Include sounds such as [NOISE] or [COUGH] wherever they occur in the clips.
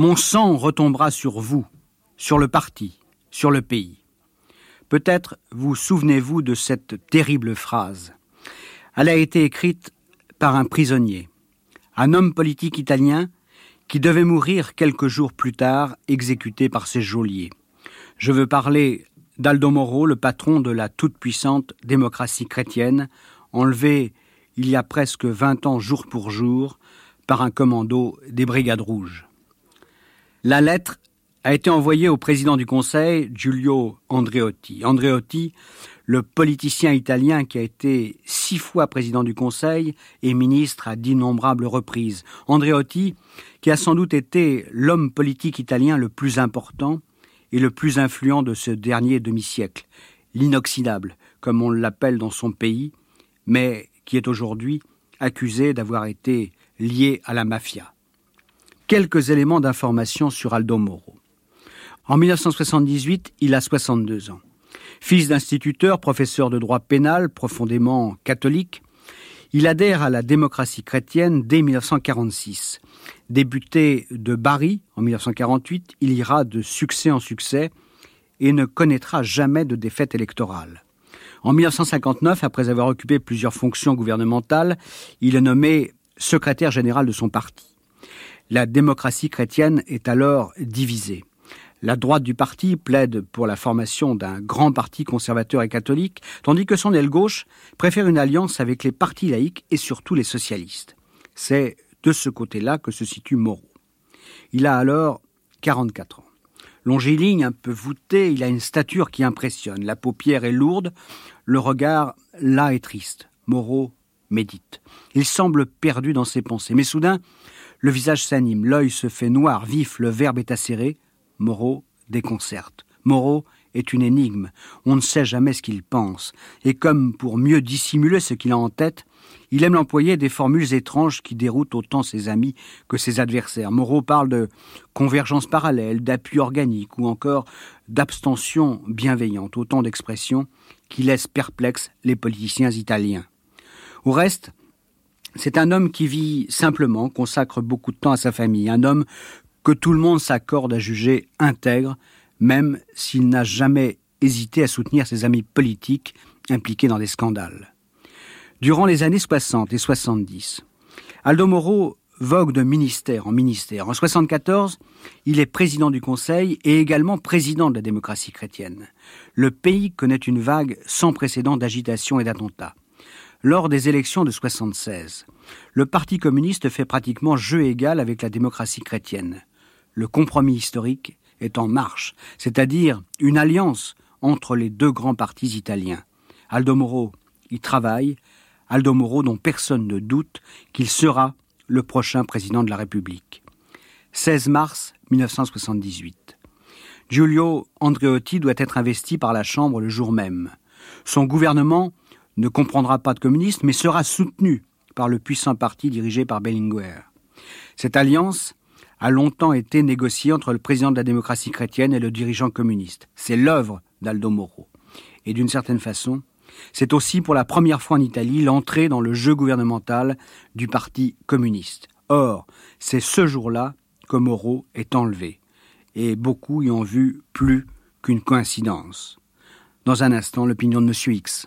Mon sang retombera sur vous, sur le parti, sur le pays. Peut-être vous souvenez-vous de cette terrible phrase. Elle a été écrite par un prisonnier, un homme politique italien qui devait mourir quelques jours plus tard, exécuté par ses geôliers. Je veux parler d'Aldo Moro, le patron de la toute-puissante démocratie chrétienne, enlevé il y a presque vingt ans jour pour jour par un commando des Brigades Rouges. La lettre a été envoyée au président du Conseil, Giulio Andreotti. Andreotti, le politicien italien qui a été six fois président du Conseil et ministre à d'innombrables reprises. Andreotti, qui a sans doute été l'homme politique italien le plus important et le plus influent de ce dernier demi-siècle, l'inoxydable, comme on l'appelle dans son pays, mais qui est aujourd'hui accusé d'avoir été lié à la mafia. Quelques éléments d'information sur Aldo Moro. En 1978, il a 62 ans. Fils d'instituteur, professeur de droit pénal, profondément catholique, il adhère à la démocratie chrétienne dès 1946. Débuté de Bari en 1948, il ira de succès en succès et ne connaîtra jamais de défaite électorale. En 1959, après avoir occupé plusieurs fonctions gouvernementales, il est nommé secrétaire général de son parti. La démocratie chrétienne est alors divisée. La droite du parti plaide pour la formation d'un grand parti conservateur et catholique, tandis que son aile gauche préfère une alliance avec les partis laïcs et surtout les socialistes. C'est de ce côté-là que se situe Moreau. Il a alors 44 ans. Longiligne, un peu voûté, il a une stature qui impressionne. La paupière est lourde, le regard là est triste. Moreau médite. Il semble perdu dans ses pensées. Mais soudain, le visage s'anime, l'œil se fait noir, vif, le verbe est acéré. Moreau déconcerte. Moreau est une énigme. On ne sait jamais ce qu'il pense. Et comme pour mieux dissimuler ce qu'il a en tête, il aime employer des formules étranges qui déroutent autant ses amis que ses adversaires. Moreau parle de convergence parallèle, d'appui organique ou encore d'abstention bienveillante, autant d'expressions qui laissent perplexes les politiciens italiens. Au reste, c'est un homme qui vit simplement, consacre beaucoup de temps à sa famille, un homme que tout le monde s'accorde à juger intègre, même s'il n'a jamais hésité à soutenir ses amis politiques impliqués dans des scandales. Durant les années 60 et 70, Aldo Moro vogue de ministère en ministère. En 74, il est président du Conseil et également président de la démocratie chrétienne. Le pays connaît une vague sans précédent d'agitation et d'attentats. Lors des élections de 76, le Parti communiste fait pratiquement jeu égal avec la démocratie chrétienne. Le compromis historique est en marche, c'est-à-dire une alliance entre les deux grands partis italiens. Aldo Moro y travaille, Aldo Moro dont personne ne doute qu'il sera le prochain président de la République. 16 mars 1978. Giulio Andreotti doit être investi par la Chambre le jour même. Son gouvernement ne comprendra pas de communisme, mais sera soutenu par le puissant parti dirigé par Bellinguer. Cette alliance a longtemps été négociée entre le président de la démocratie chrétienne et le dirigeant communiste. C'est l'œuvre d'Aldo Moro. Et d'une certaine façon, c'est aussi pour la première fois en Italie l'entrée dans le jeu gouvernemental du parti communiste. Or, c'est ce jour-là que Moro est enlevé. Et beaucoup y ont vu plus qu'une coïncidence. Dans un instant, l'opinion de M. X.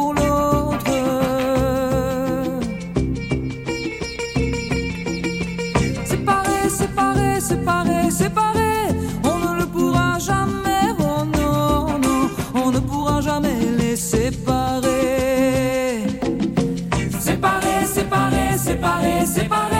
séparés.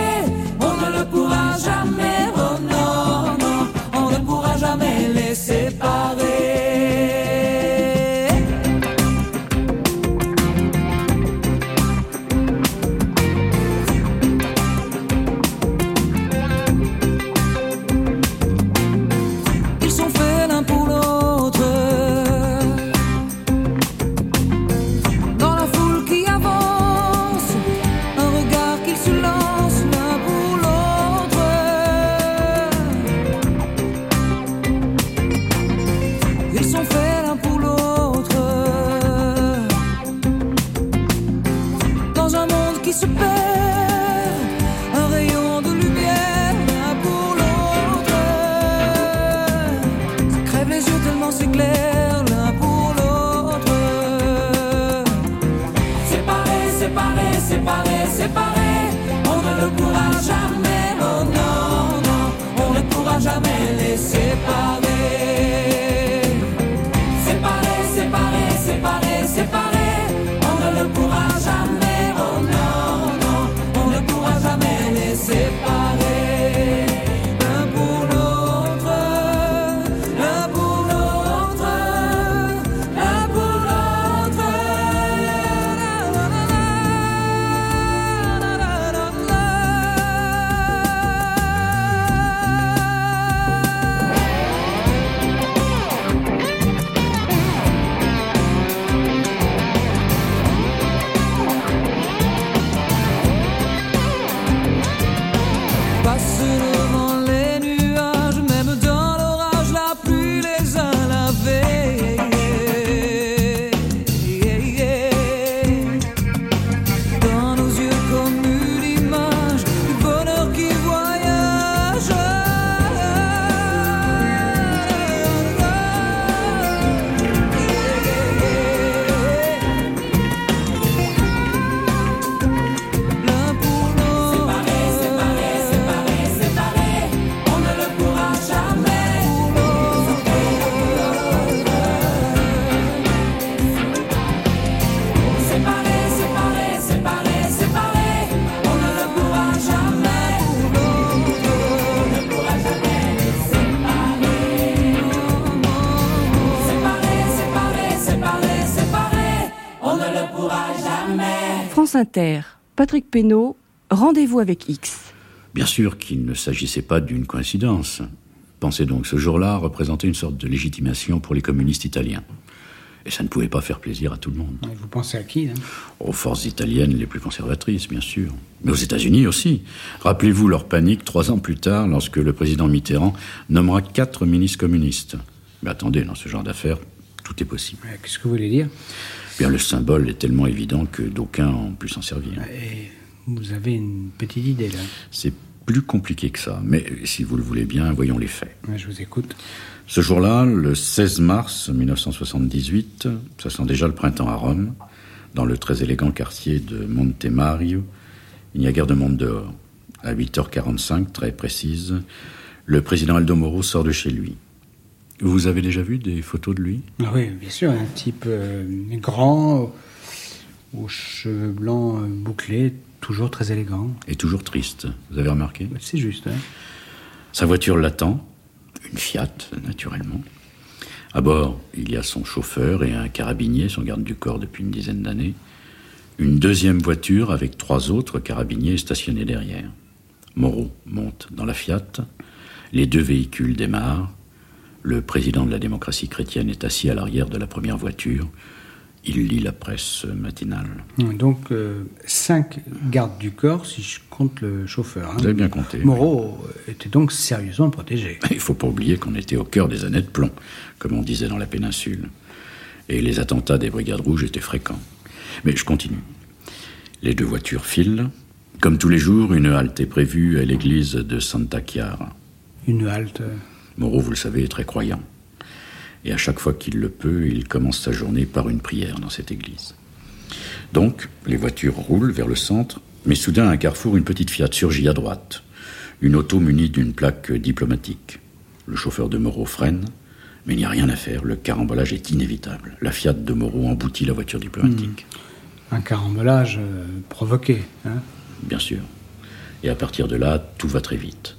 On ne le pourra jamais, oh non, non, on ne pourra jamais les séparer. Séparés, séparés, séparés, séparés, Inter, Patrick Pénaud, rendez-vous avec X. Bien sûr qu'il ne s'agissait pas d'une coïncidence. Pensez donc ce jour-là représenter une sorte de légitimation pour les communistes italiens. Et ça ne pouvait pas faire plaisir à tout le monde. Vous pensez à qui là Aux forces italiennes les plus conservatrices, bien sûr. Mais aux États-Unis aussi. Rappelez-vous leur panique trois ans plus tard lorsque le président Mitterrand nommera quatre ministres communistes. Mais attendez, dans ce genre d'affaires, tout est possible. Qu'est-ce que vous voulez dire? Bien, le symbole est tellement évident que d'aucuns ont pu s'en servir. Et Vous avez une petite idée là. C'est plus compliqué que ça. Mais si vous le voulez bien, voyons les faits. Ouais, je vous écoute. Ce jour-là, le 16 mars 1978, ça sent déjà le printemps à Rome, dans le très élégant quartier de Monte Mario, il n'y a guère de monde dehors. À 8h45, très précise, le président Aldo Moro sort de chez lui. Vous avez déjà vu des photos de lui? Ah oui, bien sûr, un type euh, grand, aux cheveux blancs euh, bouclés, toujours très élégant. Et toujours triste, vous avez remarqué? C'est juste, hein Sa voiture l'attend, une Fiat, naturellement. À bord, il y a son chauffeur et un carabinier, son garde du corps depuis une dizaine d'années. Une deuxième voiture avec trois autres carabiniers stationnés derrière. Moreau monte dans la Fiat. Les deux véhicules démarrent. Le président de la démocratie chrétienne est assis à l'arrière de la première voiture. Il lit la presse matinale. Donc, euh, cinq gardes du corps, si je compte le chauffeur. hein. Vous avez bien compté. Moreau euh, était donc sérieusement protégé. Il faut pas oublier qu'on était au cœur des années de plomb, comme on disait dans la péninsule. Et les attentats des brigades rouges étaient fréquents. Mais je continue. Les deux voitures filent. Comme tous les jours, une halte est prévue à l'église de Santa Chiara. Une halte. Moreau, vous le savez, est très croyant. Et à chaque fois qu'il le peut, il commence sa journée par une prière dans cette église. Donc, les voitures roulent vers le centre, mais soudain, à un carrefour, une petite Fiat surgit à droite. Une auto munie d'une plaque diplomatique. Le chauffeur de Moreau freine, mais il n'y a rien à faire, le carambolage est inévitable. La Fiat de Moreau emboutit la voiture diplomatique. un carambolage euh, provoqué. hein. Bien sûr. Et à partir de là, tout va très vite.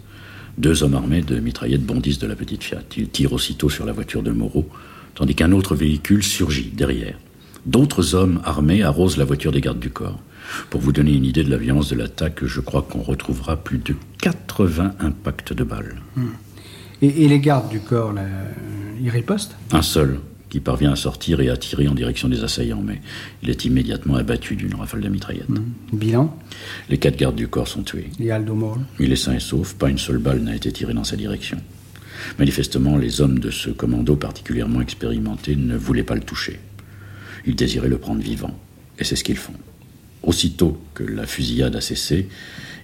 Deux hommes armés de mitraillettes bondissent de la petite Fiat. Ils tirent aussitôt sur la voiture de Moreau, tandis qu'un autre véhicule surgit derrière. D'autres hommes armés arrosent la voiture des gardes du corps. Pour vous donner une idée de la violence de l'attaque, je crois qu'on retrouvera plus de 80 impacts de balles. Et, et les gardes du corps, là, ils ripostent? Un seul qui parvient à sortir et à tirer en direction des assaillants, mais il est immédiatement abattu d'une rafale de mitraillettes. Bilan? Les quatre gardes du corps sont tués. Et Aldo Moro? Il est sain et sauf, pas une seule balle n'a été tirée dans sa direction. Manifestement, les hommes de ce commando particulièrement expérimenté ne voulaient pas le toucher. Ils désiraient le prendre vivant, et c'est ce qu'ils font. Aussitôt que la fusillade a cessé,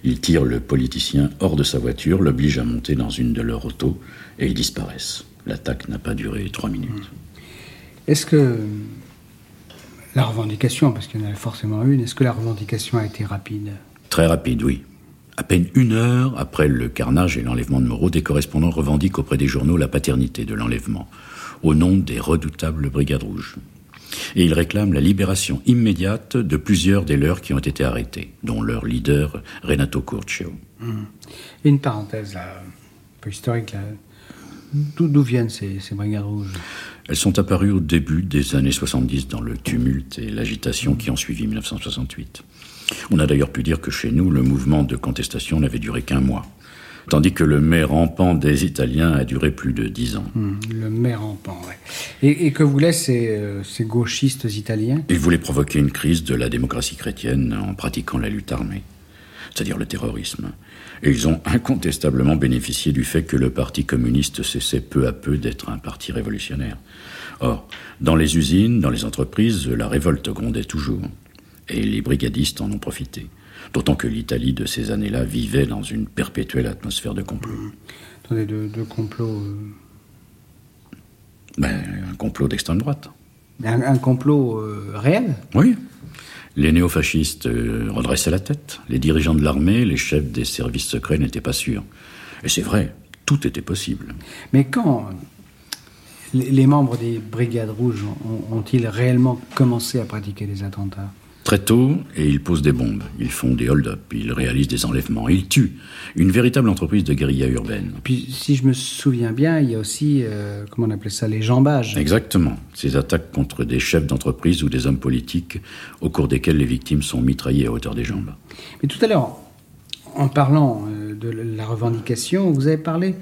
ils tirent le politicien hors de sa voiture, l'obligent à monter dans une de leurs autos, et ils disparaissent. L'attaque n'a pas duré trois minutes. Est-ce que la revendication, parce qu'il y en a forcément une, est-ce que la revendication a été rapide? Très rapide, oui. À peine une heure après le carnage et l'enlèvement de Moreau, des correspondants revendiquent auprès des journaux la paternité de l'enlèvement, au nom des redoutables Brigades Rouges. Et ils réclament la libération immédiate de plusieurs des leurs qui ont été arrêtés, dont leur leader Renato Curcio. Hum. Une parenthèse là, un peu historique. D'où viennent ces, ces, brigades rouges? Elles sont apparues au début des années 70 dans le tumulte et l'agitation qui ont suivi 1968. On a d'ailleurs pu dire que chez nous, le mouvement de contestation n'avait duré qu'un mois, tandis que le mai rampant des Italiens a duré plus de dix ans. Mmh, le mai rampant, ouais. Et, et, que voulaient ces, euh, ces gauchistes italiens? Ils voulaient provoquer une crise de la démocratie chrétienne en pratiquant la lutte armée, c'est-à-dire le terrorisme. Et ils ont incontestablement bénéficié du fait que le Parti communiste cessait peu à peu d'être un parti révolutionnaire. Or, dans les usines, dans les entreprises, la révolte grondait toujours. Et les brigadistes en ont profité. D'autant que l'Italie de ces années-là vivait dans une perpétuelle atmosphère de complot. Mmh. Attendez, de, de complot. Euh... Ben, un complot d'extrême droite. Un, un complot euh, réel? Oui. Les néofascistes euh, redressaient la tête. Les dirigeants de l'armée, les chefs des services secrets n'étaient pas sûrs. Et c'est vrai, tout était possible. Mais quand les, les membres des Brigades Rouges ont-ils réellement commencé à pratiquer des attentats? Très tôt, et ils posent des bombes, ils font des hold-up, ils réalisent des enlèvements, ils tuent. Une véritable entreprise de guérilla urbaine. Puis, si je me souviens bien, il y a aussi, euh, comment on appelait ça, les jambages. Exactement. Ces attaques contre des chefs d'entreprise ou des hommes politiques, au cours desquels les victimes sont mitraillées à hauteur des jambes. Mais tout à l'heure, en parlant euh, de la revendication, vous avez parlé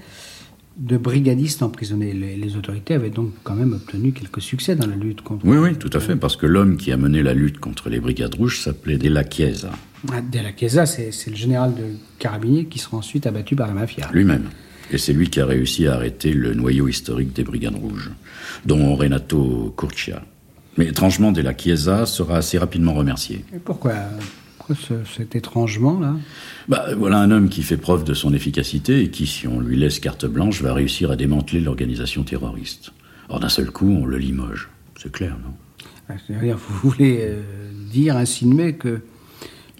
de brigadistes emprisonnés. Les, les, autorités avaient donc quand même obtenu quelques succès dans la lutte contre... Oui, oui, tout à fait, parce que l'homme qui a mené la lutte contre les brigades rouges s'appelait Della Chiesa. Ah, Della Chiesa, c'est le général de carabiniers qui sera ensuite abattu par la mafia. Lui-même. Et c'est lui qui a réussi à arrêter le noyau historique des brigades rouges, dont Renato Curcia. Mais étrangement, Della Chiesa sera assez rapidement remercié. Et pourquoi? Ce, cet étrangement là bah, Voilà un homme qui fait preuve de son efficacité et qui, si on lui laisse carte blanche, va réussir à démanteler l'organisation terroriste. Or, d'un seul coup, on le limoge. C'est clair, non? Vous voulez euh, dire, insinuer que,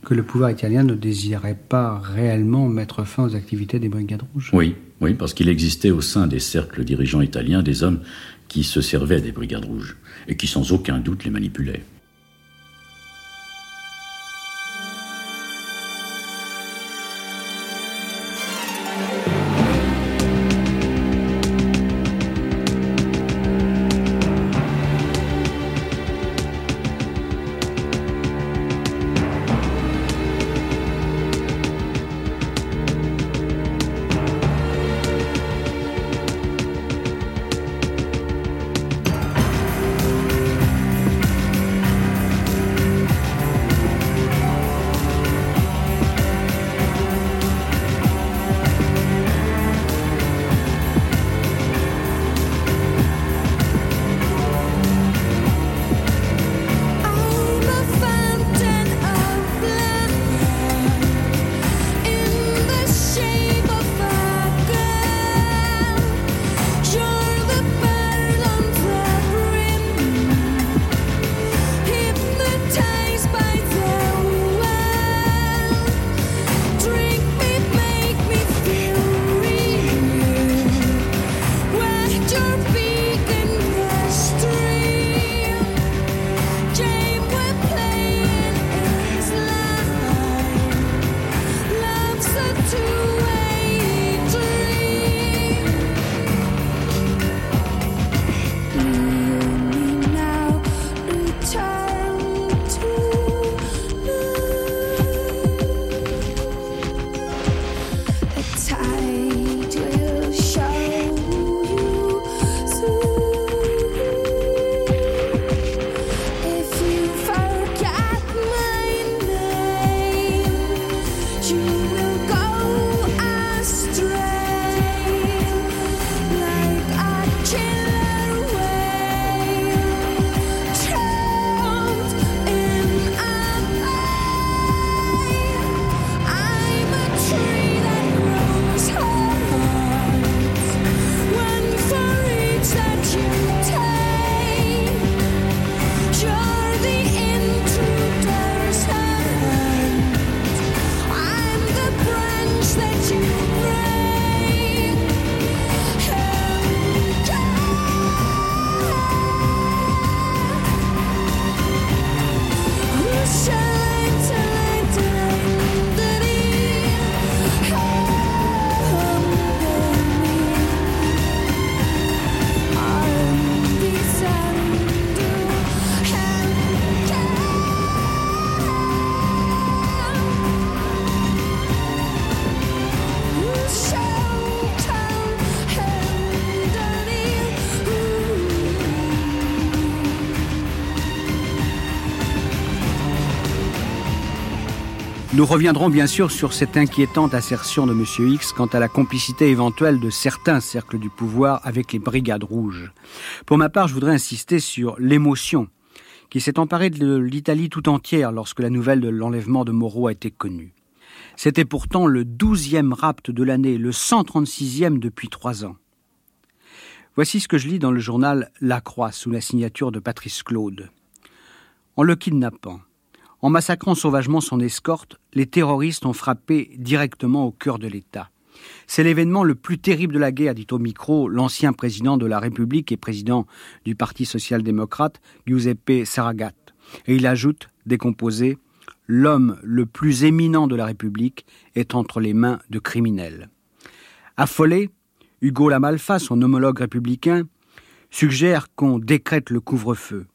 que le pouvoir italien ne désirait pas réellement mettre fin aux activités des Brigades Rouges? Oui, oui, parce qu'il existait au sein des cercles dirigeants italiens des hommes qui se servaient des Brigades Rouges et qui, sans aucun doute, les manipulaient. Nous reviendrons bien sûr sur cette inquiétante assertion de M. X quant à la complicité éventuelle de certains cercles du pouvoir avec les brigades rouges. Pour ma part, je voudrais insister sur l'émotion qui s'est emparée de l'Italie tout entière lorsque la nouvelle de l'enlèvement de Moreau a été connue. C'était pourtant le douzième rapt de l'année, le 136e depuis trois ans. Voici ce que je lis dans le journal La Croix sous la signature de Patrice Claude. En le kidnappant, en massacrant sauvagement son escorte, les terroristes ont frappé directement au cœur de l'État. C'est l'événement le plus terrible de la guerre, dit au micro l'ancien président de la République et président du Parti social-démocrate, Giuseppe Saragat. Et il ajoute, décomposé, L'homme le plus éminent de la République est entre les mains de criminels. Affolé, Hugo Lamalfa, son homologue républicain, suggère qu'on décrète le couvre-feu.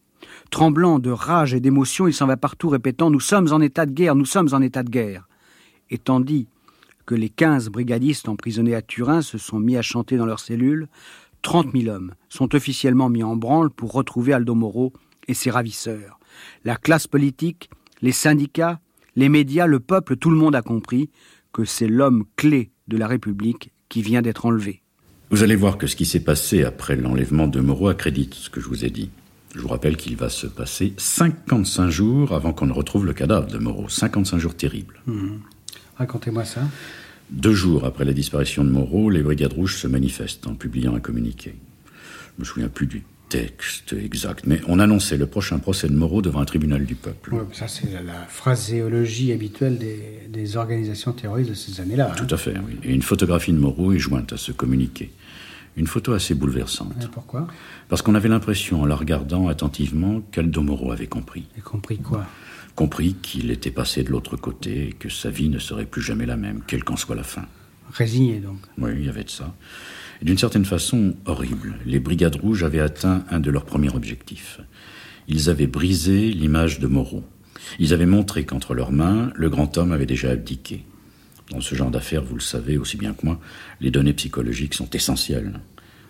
Tremblant de rage et d'émotion, il s'en va partout répétant Nous sommes en état de guerre, nous sommes en état de guerre. Et tandis que les quinze brigadistes emprisonnés à Turin se sont mis à chanter dans leurs cellules, trente mille hommes sont officiellement mis en branle pour retrouver Aldo Moro et ses ravisseurs. La classe politique, les syndicats, les médias, le peuple, tout le monde a compris que c'est l'homme clé de la République qui vient d'être enlevé. Vous allez voir que ce qui s'est passé après l'enlèvement de Moreau accrédite ce que je vous ai dit. Je vous rappelle qu'il va se passer 55 jours avant qu'on ne retrouve le cadavre de Moreau. 55 jours terribles. Mmh. Racontez-moi ça. Deux jours après la disparition de Moreau, les Brigades Rouges se manifestent en publiant un communiqué. Je me souviens plus du texte exact, mais on annonçait le prochain procès de Moreau devant un tribunal du peuple. Ouais, ça, c'est la phraséologie habituelle des, des, organisations terroristes de ces années-là. Hein. Tout à fait, oui. Et une photographie de Moreau est jointe à ce communiqué. Une photo assez bouleversante. Et pourquoi? Parce qu'on avait l'impression, en la regardant attentivement, qu'Aldo Moreau avait compris. Et compris quoi? Compris qu'il était passé de l'autre côté et que sa vie ne serait plus jamais la même, quelle qu'en soit la fin. Résigné, donc Oui, il y avait de ça. D'une certaine façon, horrible. Les Brigades Rouges avaient atteint un de leurs premiers objectifs. Ils avaient brisé l'image de Moreau. Ils avaient montré qu'entre leurs mains, le grand homme avait déjà abdiqué. Dans ce genre d'affaires, vous le savez aussi bien que moi, les données psychologiques sont essentielles.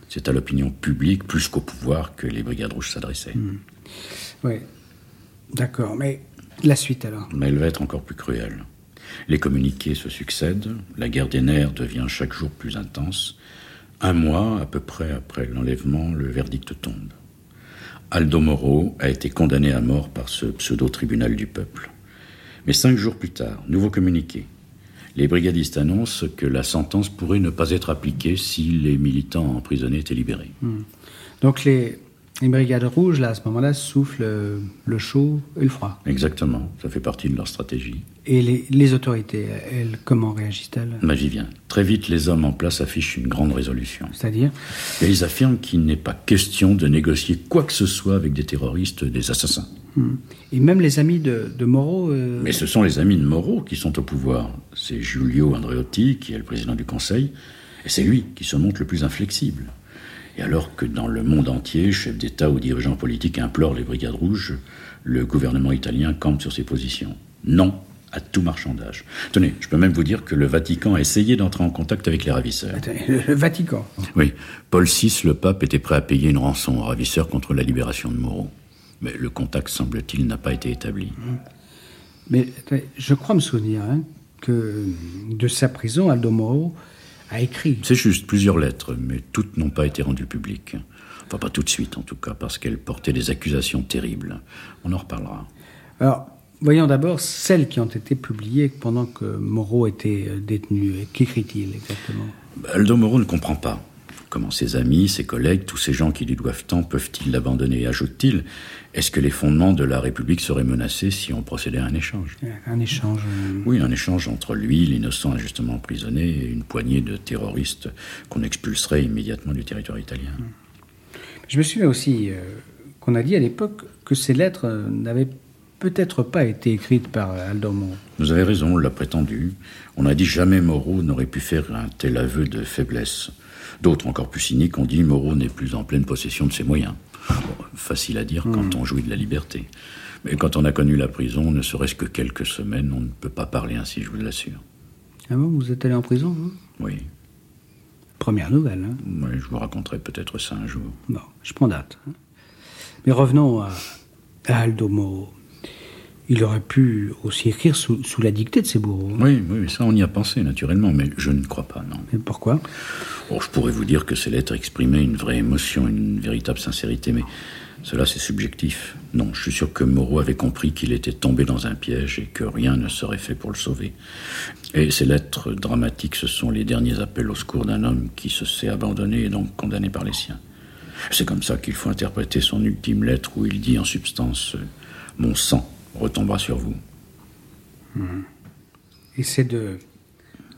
C'est à l'opinion publique, plus qu'au pouvoir, que les Brigades Rouges s'adressaient. Mmh. Oui, d'accord. Mais la suite alors? Mais elle va être encore plus cruelle. Les communiqués se succèdent, la guerre des nerfs devient chaque jour plus intense. Un mois à peu près après l'enlèvement, le verdict tombe. Aldo Moro a été condamné à mort par ce pseudo-tribunal du peuple. Mais cinq jours plus tard, nouveau communiqué. Les brigadistes annoncent que la sentence pourrait ne pas être appliquée si les militants emprisonnés étaient libérés. Mmh. Donc les, les brigades rouges, là, à ce moment-là, soufflent le chaud et le froid. Exactement, ça fait partie de leur stratégie. Et les, les autorités, elles, comment réagissent-elles? J'y viens. Très vite, les hommes en place affichent une grande résolution. C'est-à-dire? Et ils affirment qu'il n'est pas question de négocier quoi que ce soit avec des terroristes, des assassins. Et même les amis de, de Moreau euh... Mais ce sont les amis de Moreau qui sont au pouvoir. C'est Giulio Andreotti qui est le président du Conseil, et c'est lui qui se montre le plus inflexible. Et alors que dans le monde entier, chefs d'État ou dirigeants politiques implorent les brigades rouges, le gouvernement italien campe sur ses positions. Non à tout marchandage. Tenez, je peux même vous dire que le Vatican a essayé d'entrer en contact avec les ravisseurs. Attendez, le Vatican Oui, Paul VI, le pape, était prêt à payer une rançon aux ravisseurs contre la libération de Moreau. Mais le contact, semble-t-il, n'a pas été établi. Mais je crois me souvenir hein, que de sa prison, Aldo Moro a écrit. C'est juste plusieurs lettres, mais toutes n'ont pas été rendues publiques. Enfin, pas tout de suite en tout cas, parce qu'elles portaient des accusations terribles. On en reparlera. Alors, voyons d'abord celles qui ont été publiées pendant que Moreau était détenu. Qu'écrit-il exactement? Aldo Moro ne comprend pas. Comment ses amis, ses collègues, tous ces gens qui lui doivent tant peuvent-ils l'abandonner? Ajoute-t-il, est-ce que les fondements de la République seraient menacés si on procédait à un échange? Un échange euh... Oui, un échange entre lui, l'innocent injustement emprisonné, et une poignée de terroristes qu'on expulserait immédiatement du territoire italien. Je me souviens aussi euh, qu'on a dit à l'époque que ces lettres euh, n'avaient peut-être pas été écrites par Aldo Moro. Vous avez raison, on l'a prétendu. On a dit jamais Moreau n'aurait pu faire un tel aveu de faiblesse. D'autres, encore plus cyniques, ont dit Moreau n'est plus en pleine possession de ses moyens. Bon, facile à dire mmh. quand on jouit de la liberté. Mais quand on a connu la prison, ne serait-ce que quelques semaines, on ne peut pas parler ainsi, je vous l'assure. Ah bon, vous êtes allé en prison, Oui. Première nouvelle, hein Oui, je vous raconterai peut-être ça un jour. Bon, je prends date. Hein. Mais revenons à, à Aldo Moro. Il aurait pu aussi écrire sous, sous la dictée de ses bourreaux. Oui, oui, ça on y a pensé naturellement, mais je ne crois pas, non. Et pourquoi? Oh, je pourrais vous dire que ces lettres exprimaient une vraie émotion, une véritable sincérité, mais cela c'est subjectif. Non, je suis sûr que Moreau avait compris qu'il était tombé dans un piège et que rien ne serait fait pour le sauver. Et ces lettres dramatiques, ce sont les derniers appels au secours d'un homme qui se sait abandonné et donc condamné par les siens. C'est comme ça qu'il faut interpréter son ultime lettre où il dit en substance Mon sang retombera sur vous. Et c'est de,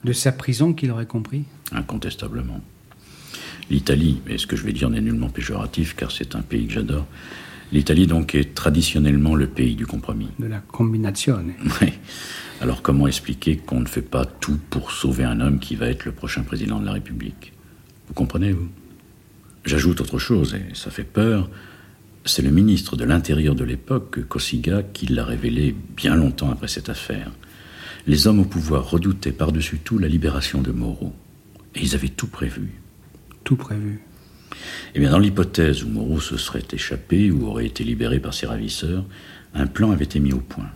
de sa prison qu'il aurait compris? Incontestablement. L'Italie, et ce que je vais dire n'est nullement péjoratif car c'est un pays que j'adore, l'Italie donc est traditionnellement le pays du compromis. De la combinazione. [LAUGHS] Oui. Alors comment expliquer qu'on ne fait pas tout pour sauver un homme qui va être le prochain président de la République? Vous comprenez, vous? J'ajoute autre chose, et ça fait peur. C'est le ministre de l'Intérieur de l'époque, Cossiga, qui l'a révélé bien longtemps après cette affaire. Les hommes au pouvoir redoutaient par-dessus tout la libération de Moreau. Et ils avaient tout prévu. Tout prévu. Eh bien, dans l'hypothèse où Moreau se serait échappé ou aurait été libéré par ses ravisseurs, un plan avait été mis au point.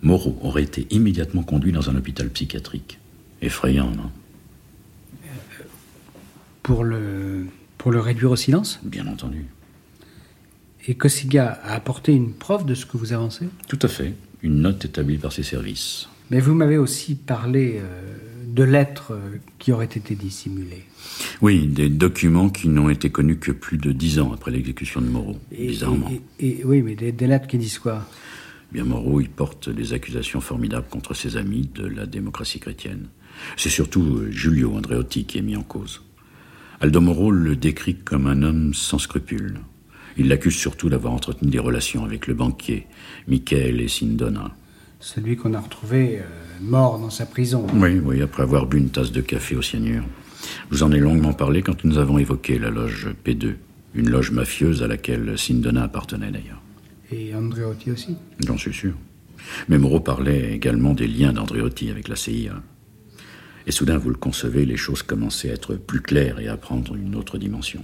Moreau aurait été immédiatement conduit dans un hôpital psychiatrique. Effrayant, non? Pour le, pour le réduire au silence? Bien entendu. Et Cossiga a apporté une preuve de ce que vous avancez Tout à fait. Une note établie par ses services. Mais vous m'avez aussi parlé euh, de lettres euh, qui auraient été dissimulées. Oui, des documents qui n'ont été connus que plus de dix ans après l'exécution de Moreau. Et- bizarrement. et- et- oui, mais des, des lettres qui disent quoi? Bien Moreau, il porte des accusations formidables contre ses amis de la démocratie chrétienne. C'est surtout euh, Giulio Andreotti qui est mis en cause. Aldo Moro le décrit comme un homme sans scrupules. Il l'accuse surtout d'avoir entretenu des relations avec le banquier, Michele Sindona. Celui qu'on a retrouvé euh, mort dans sa prison. Oui, oui, après avoir bu une tasse de café au cyanure. Je vous en ai longuement parlé quand nous avons évoqué la loge P2, une loge mafieuse à laquelle Sindona appartenait d'ailleurs. Et Andreotti aussi. J'en suis sûr. Mais Moreau parlait également des liens d'Andreotti avec la CIA. Et soudain, vous le concevez, les choses commençaient à être plus claires et à prendre une autre dimension.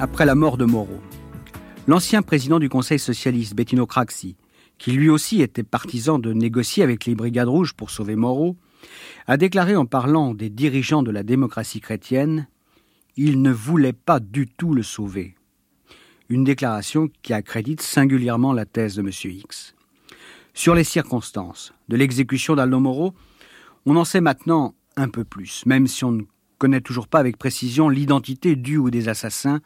Après la mort de Moreau, l'ancien président du Conseil socialiste, Bettino Craxi, qui lui aussi était partisan de négocier avec les Brigades Rouges pour sauver Moreau, a déclaré en parlant des dirigeants de la démocratie chrétienne Il ne voulait pas du tout le sauver. Une déclaration qui accrédite singulièrement la thèse de M. X. Sur les circonstances de l'exécution d'Aldo Moreau, on en sait maintenant un peu plus, même si on ne connaît toujours pas avec précision l'identité du ou des assassins,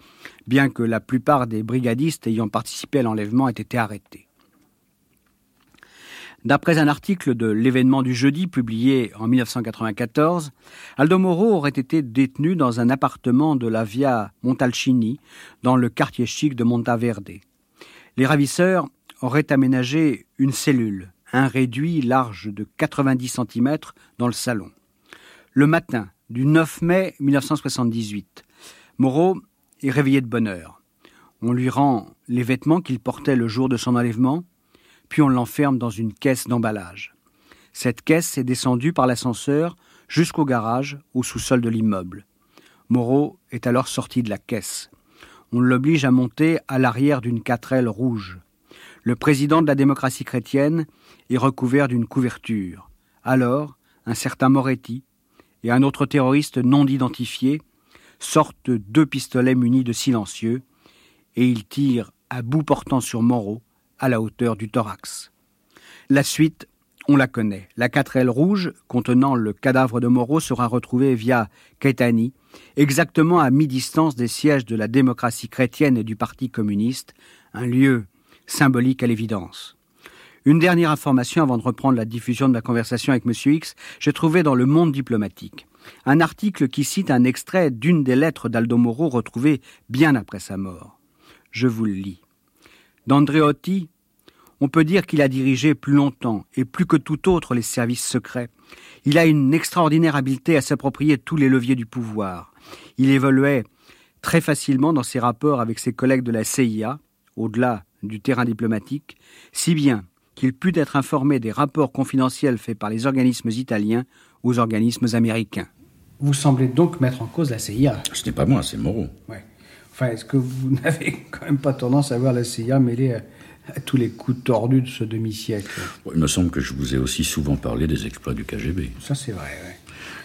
bien que la plupart des brigadistes ayant participé à l'enlèvement aient été arrêtés. D'après un article de l'événement du jeudi publié en 1994, Aldo Moro aurait été détenu dans un appartement de la Via Montalcini, dans le quartier chic de Montaverde. Les ravisseurs auraient aménagé une cellule, un réduit large de 90 cm dans le salon. Le matin du 9 mai 1978, Moreau est réveillé de bonne heure. On lui rend les vêtements qu'il portait le jour de son enlèvement, puis on l'enferme dans une caisse d'emballage. Cette caisse est descendue par l'ascenseur jusqu'au garage, au sous-sol de l'immeuble. Moreau est alors sorti de la caisse. On l'oblige à monter à l'arrière d'une quatrelle rouge. Le président de la démocratie chrétienne est recouvert d'une couverture. Alors, un certain Moretti et un autre terroriste non identifié sortent deux pistolets munis de silencieux et ils tirent à bout portant sur Moreau à la hauteur du thorax. La suite, on la connaît. La 4L rouge contenant le cadavre de Moreau sera retrouvée via Caetani, exactement à mi-distance des sièges de la démocratie chrétienne et du Parti communiste, un lieu symbolique à l'évidence. Une dernière information avant de reprendre la diffusion de ma conversation avec M. X, j'ai trouvé dans le monde diplomatique un article qui cite un extrait d'une des lettres d'Aldo Moro retrouvées bien après sa mort. Je vous le lis. D'Andreotti, on peut dire qu'il a dirigé plus longtemps et plus que tout autre les services secrets. Il a une extraordinaire habileté à s'approprier tous les leviers du pouvoir. Il évoluait très facilement dans ses rapports avec ses collègues de la CIA, au-delà du terrain diplomatique, si bien qu'il put être informé des rapports confidentiels faits par les organismes italiens aux organismes américains. Vous semblez donc mettre en cause la CIA. Ce n'est pas moi, c'est Moreau. Ouais. Enfin, est-ce que vous [LAUGHS] n'avez quand même pas tendance à voir la CIA mêlée à, à tous les coups tordus de ce demi-siècle? Il me semble que je vous ai aussi souvent parlé des exploits du KGB. Ça, c'est vrai, ouais.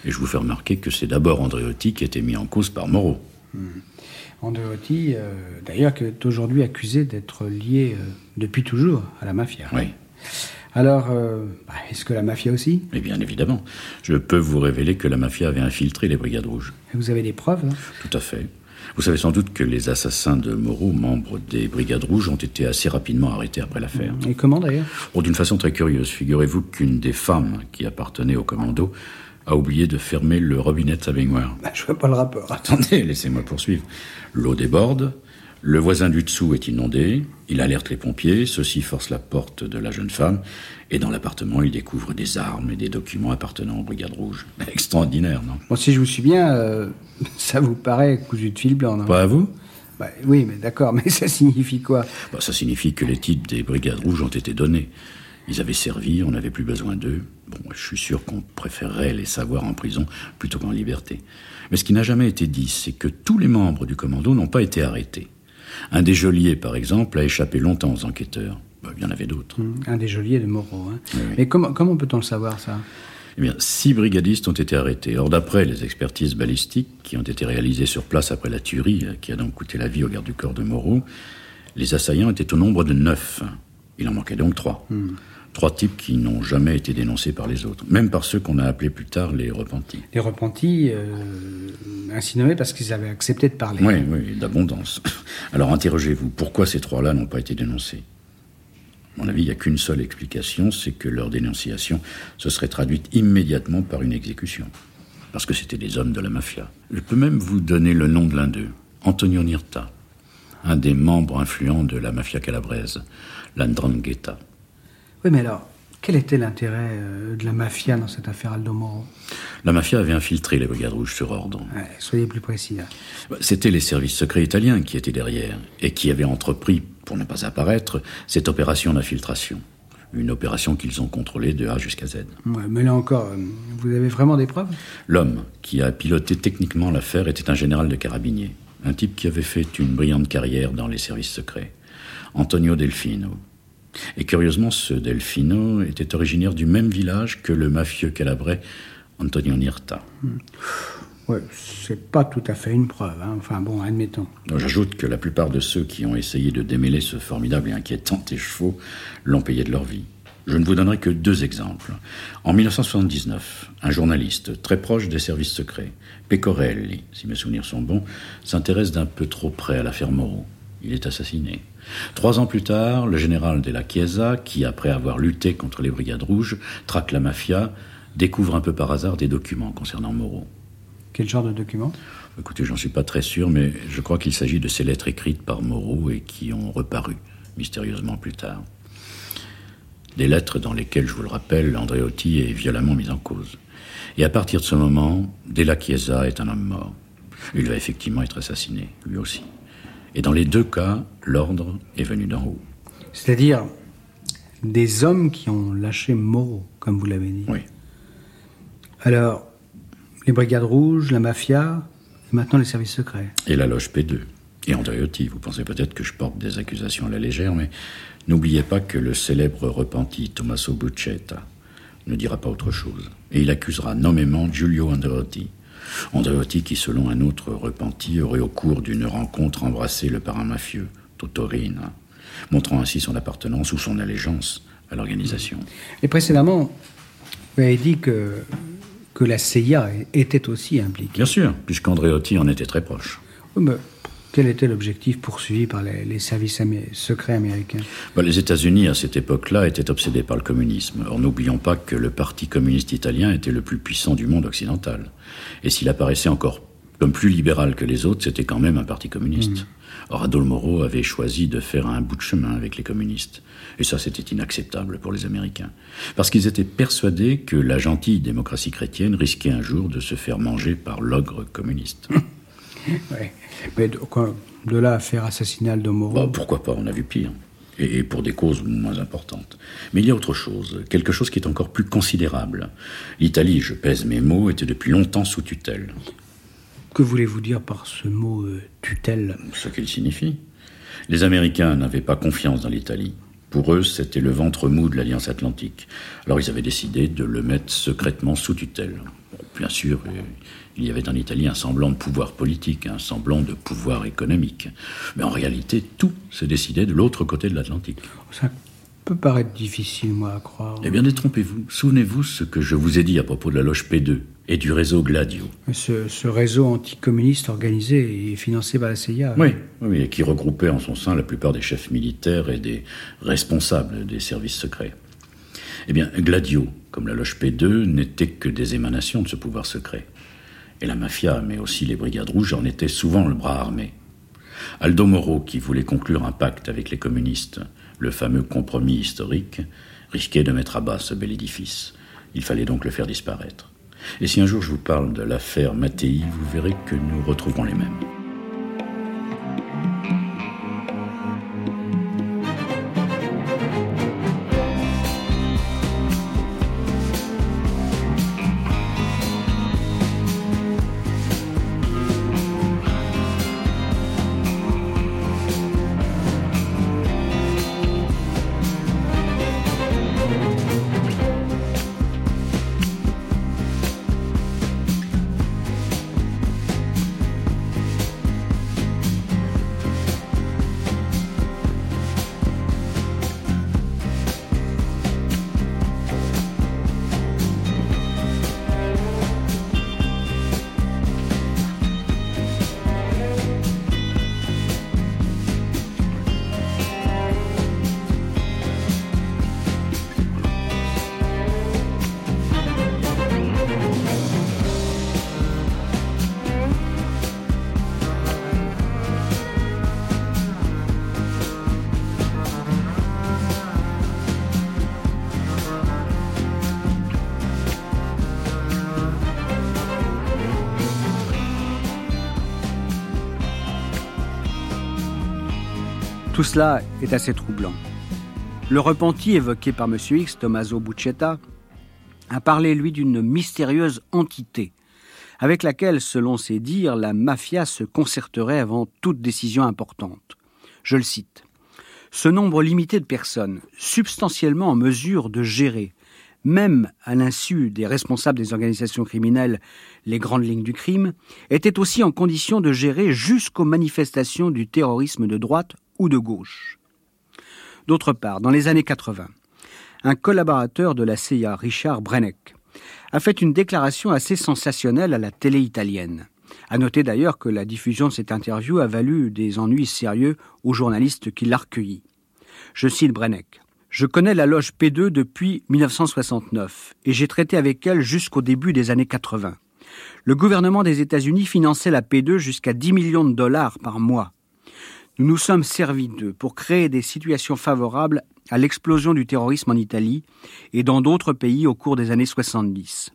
Et je vous fais remarquer que c'est d'abord Andreotti qui a été mis en cause par Moreau. Andreotti, euh, d'ailleurs, qui est aujourd'hui accusé d'être lié euh, depuis toujours à la mafia. Oui. Alors, euh, bah, est-ce que la mafia aussi? Et bien évidemment, je peux vous révéler que la mafia avait infiltré les Brigades Rouges. Vous avez des preuves hein? Tout à fait. Vous savez sans doute que les assassins de Moreau, membres des Brigades Rouges, ont été assez rapidement arrêtés après l'affaire. Et comment d'ailleurs? Oh, D'une façon très curieuse, figurez-vous qu'une des femmes qui appartenait au commando a oublié de fermer le robinet de sa baignoire. bah, Je vois pas le rapport. Attendez, laissez-moi poursuivre. L'eau déborde, le voisin du dessous est inondé, il alerte les pompiers, ceux-ci forcent la porte de la jeune femme, et dans l'appartement, il découvre des armes et des documents appartenant aux Brigades Rouges. [LAUGHS] Extraordinaire, non? Bon, si je vous suis bien, euh, [LAUGHS] ça vous paraît cousu de fil blanc, non? Pas à vous? Bah, Oui, mais d'accord, [LAUGHS] mais ça signifie quoi? Bah, Ça signifie que les titres des Brigades Rouges ont été donnés. Ils avaient servi, on n'avait plus besoin d'eux. Bon, je suis sûr qu'on préférerait les savoir en prison plutôt qu'en liberté. Mais ce qui n'a jamais été dit, c'est que tous les membres du commando n'ont pas été arrêtés. Un des geôliers, par exemple, a échappé longtemps aux enquêteurs. Bah, il y en avait d'autres. Un des geôliers de Moreau. Hein. Oui. Mais comment, comment peut-on le savoir, ça? Eh bien, six brigadistes ont été arrêtés. Or, d'après les expertises balistiques qui ont été réalisées sur place après la tuerie, euh, qui a donc coûté la vie au garde du corps de Moreau, les assaillants étaient au nombre de neuf. Il en manquait donc trois. Trois types qui n'ont jamais été dénoncés par les autres, même par ceux qu'on a appelés plus tard les repentis. Les repentis, euh, ainsi nommés parce qu'ils avaient accepté de parler. Oui, oui, d'abondance. [LAUGHS] Alors interrogez-vous, pourquoi ces trois-là n'ont pas été dénoncés? À mon avis, il n'y a qu'une seule explication, c'est que leur dénonciation se serait traduite immédiatement par une exécution. Parce que c'était des hommes de la mafia. Je peux même vous donner le nom de l'un d'eux, Antonio Nirta, un des membres influents de la mafia calabraise, l'Andrangheta. Oui, mais alors, Quel était l'intérêt euh, de la mafia dans cette affaire Aldo Moro? La mafia avait infiltré les Brigades Rouges sur ordre. Ouais, Soyez plus précis. là. C'était les services secrets italiens qui étaient derrière et qui avaient entrepris, pour ne pas apparaître, cette opération d'infiltration. Une opération qu'ils ont contrôlée de A jusqu'à Z. Ouais, mais là encore, euh, vous avez vraiment des preuves? L'homme qui a piloté techniquement l'affaire était un général de carabiniers, un type qui avait fait une brillante carrière dans les services secrets, Antonio Delfino. Et curieusement, ce Delfino était originaire du même village que le mafieux calabrais Antonio Nirta. Ouais, c'est pas tout à fait une preuve. hein. Enfin bon, admettons. J'ajoute que la plupart de ceux qui ont essayé de démêler ce formidable et inquiétant écheveau l'ont payé de leur vie. Je ne vous donnerai que deux exemples. En 1979, un journaliste très proche des services secrets, Pecorelli, si mes souvenirs sont bons, s'intéresse d'un peu trop près à l'affaire Moreau. Il est assassiné. Trois ans plus tard, le général de la Chiesa, qui, après avoir lutté contre les Brigades Rouges, traque la mafia, découvre un peu par hasard des documents concernant Moreau. Quel genre de document Écoutez, j'en suis pas très sûr, mais je crois qu'il s'agit de ces lettres écrites par Moreau et qui ont reparu mystérieusement plus tard. Des lettres dans lesquelles, je vous le rappelle, Andréotti est violemment mis en cause. Et à partir de ce moment, Della Chiesa est un homme mort. Il va effectivement être assassiné, lui aussi. Et dans les deux cas, l'ordre est venu d'en haut. C'est-à-dire des hommes qui ont lâché Moreau, comme vous l'avez dit. Oui. Alors, les brigades rouges, la mafia, et maintenant les services secrets. Et la loge P2. Et Andréotti, vous pensez peut-être que je porte des accusations à la légère, mais n'oubliez pas que le célèbre repenti Tommaso Buccetta ne dira pas autre chose. Et il accusera nommément Giulio Andreotti. Andreotti qui, selon un autre repenti, aurait au cours d'une rencontre embrassé le parrain mafieux, Totorina, montrant ainsi son appartenance ou son allégeance à l'organisation. Et précédemment, vous avez dit que, que la CIA était aussi impliquée. Bien sûr, puisqu'Andreotti en était très proche. Oui, mais quel était l'objectif poursuivi par les, les services amé- secrets américains? Bah, les États-Unis, à cette époque-là, étaient obsédés par le communisme. Or, n'oublions pas que le Parti communiste italien était le plus puissant du monde occidental. Et s'il apparaissait encore comme plus libéral que les autres, c'était quand même un parti communiste. Or, Adolfo Moro avait choisi de faire un bout de chemin avec les communistes. Et ça, c'était inacceptable pour les Américains. Parce qu'ils étaient persuadés que la gentille démocratie chrétienne risquait un jour de se faire manger par l'ogre communiste. [LAUGHS] [LAUGHS] Ouais. Mais de, de là à faire assassiner Aldo Moro, Bah, pourquoi pas, on a vu pire. Et et pour des causes moins importantes. Mais il y a autre chose, quelque chose qui est encore plus considérable. L'Italie, je pèse mes mots, était depuis longtemps sous tutelle. que voulez-vous dire par ce mot euh, tutelle? Ce qu'il signifie. Les Américains n'avaient pas confiance dans l'Italie. Pour eux, c'était le ventre mou de l'Alliance Atlantique. Alors ils avaient décidé de le mettre secrètement sous tutelle. Bien sûr, il y avait en Italie un semblant de pouvoir politique, un semblant de pouvoir économique. Mais en réalité, tout se décidait de l'autre côté de l'Atlantique. Ça peut paraître difficile, moi, à croire. Eh bien, détrompez-vous. Souvenez-vous ce que je vous ai dit à propos de la loge P2 et du réseau Gladio. Ce, ce réseau anticommuniste organisé et financé par la CIA. Oui, oui, et qui regroupait en son sein la plupart des chefs militaires et des responsables des services secrets. Eh bien, Gladio, comme la loge P2, n'était que des émanations de ce pouvoir secret. Et la mafia, mais aussi les brigades rouges, en étaient souvent le bras armé. Aldo Moro, qui voulait conclure un pacte avec les communistes, le fameux compromis historique, risquait de mettre à bas ce bel édifice. Il fallait donc le faire disparaître. Et si un jour je vous parle de l'affaire Mattei, vous verrez que nous retrouverons les mêmes. Tout cela est assez troublant. Le repenti évoqué par M. X, Tommaso Buccetta, a parlé, lui, d'une mystérieuse entité, avec laquelle, selon ses dires, la mafia se concerterait avant toute décision importante. Je le cite. Ce nombre limité de personnes, substantiellement en mesure de gérer, même à l'insu des responsables des organisations criminelles, les grandes lignes du crime, était aussi en condition de gérer jusqu'aux manifestations du terrorisme de droite ou de gauche. D'autre part, dans les années 80, un collaborateur de la CIA, Richard Brenneck, a fait une déclaration assez sensationnelle à la télé italienne. À noter d'ailleurs que la diffusion de cette interview a valu des ennuis sérieux aux journalistes qui l'a recueilli. Je cite Brenneck. Je connais la loge P2 depuis 1969 et j'ai traité avec elle jusqu'au début des années 80. Le gouvernement des États-Unis finançait la P2 jusqu'à 10 millions de dollars par mois. Nous nous sommes servis d'eux pour créer des situations favorables à l'explosion du terrorisme en Italie et dans d'autres pays au cours des années 70.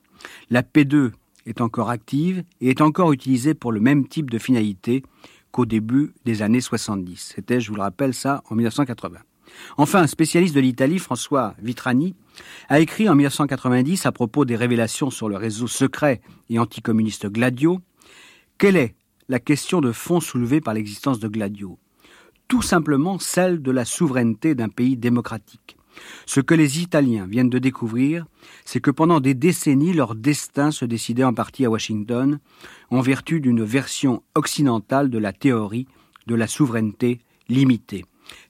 La P2 est encore active et est encore utilisée pour le même type de finalité qu'au début des années 70. C'était, je vous le rappelle, ça en 1980. Enfin, un spécialiste de l'Italie, François Vitrani, a écrit en 1990 à propos des révélations sur le réseau secret et anticommuniste Gladio, quelle est la question de fond soulevée par l'existence de Gladio? Tout simplement celle de la souveraineté d'un pays démocratique. Ce que les Italiens viennent de découvrir, c'est que pendant des décennies, leur destin se décidait en partie à Washington, en vertu d'une version occidentale de la théorie de la souveraineté limitée.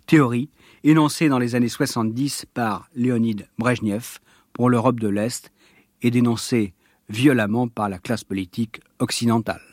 Théorie énoncée dans les années 70 par Léonid Brejnev pour l'Europe de l'Est et dénoncée violemment par la classe politique occidentale.